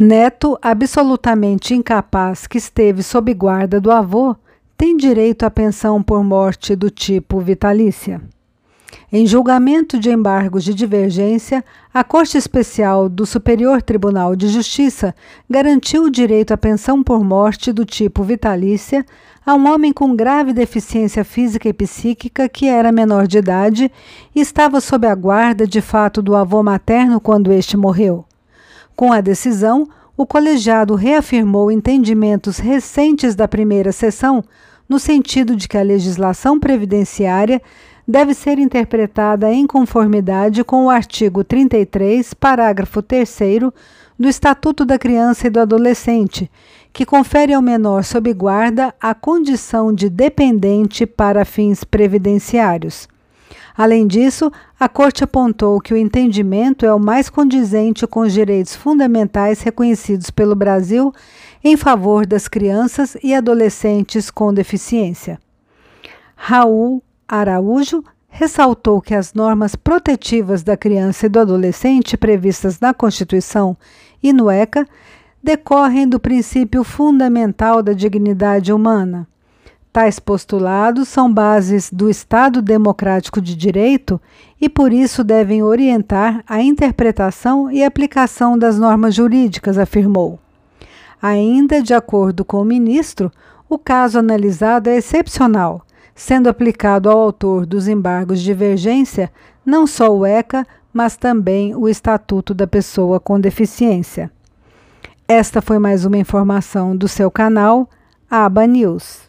Neto, absolutamente incapaz que esteve sob guarda do avô, tem direito à pensão por morte do tipo vitalícia. Em julgamento de embargos de divergência, a Corte Especial do Superior Tribunal de Justiça garantiu o direito à pensão por morte do tipo vitalícia a um homem com grave deficiência física e psíquica que era menor de idade e estava sob a guarda de fato do avô materno quando este morreu. Com a decisão, o colegiado reafirmou entendimentos recentes da primeira sessão, no sentido de que a legislação previdenciária deve ser interpretada em conformidade com o artigo 33, parágrafo 3 do Estatuto da Criança e do Adolescente, que confere ao menor sob guarda a condição de dependente para fins previdenciários. Além disso, a Corte apontou que o entendimento é o mais condizente com os direitos fundamentais reconhecidos pelo Brasil em favor das crianças e adolescentes com deficiência. Raul Araújo ressaltou que as normas protetivas da criança e do adolescente previstas na Constituição e no ECA decorrem do princípio fundamental da dignidade humana. Tais postulados são bases do Estado Democrático de Direito e, por isso, devem orientar a interpretação e aplicação das normas jurídicas, afirmou. Ainda de acordo com o ministro, o caso analisado é excepcional, sendo aplicado ao autor dos embargos de divergência não só o ECA, mas também o Estatuto da Pessoa com Deficiência. Esta foi mais uma informação do seu canal, Aba News.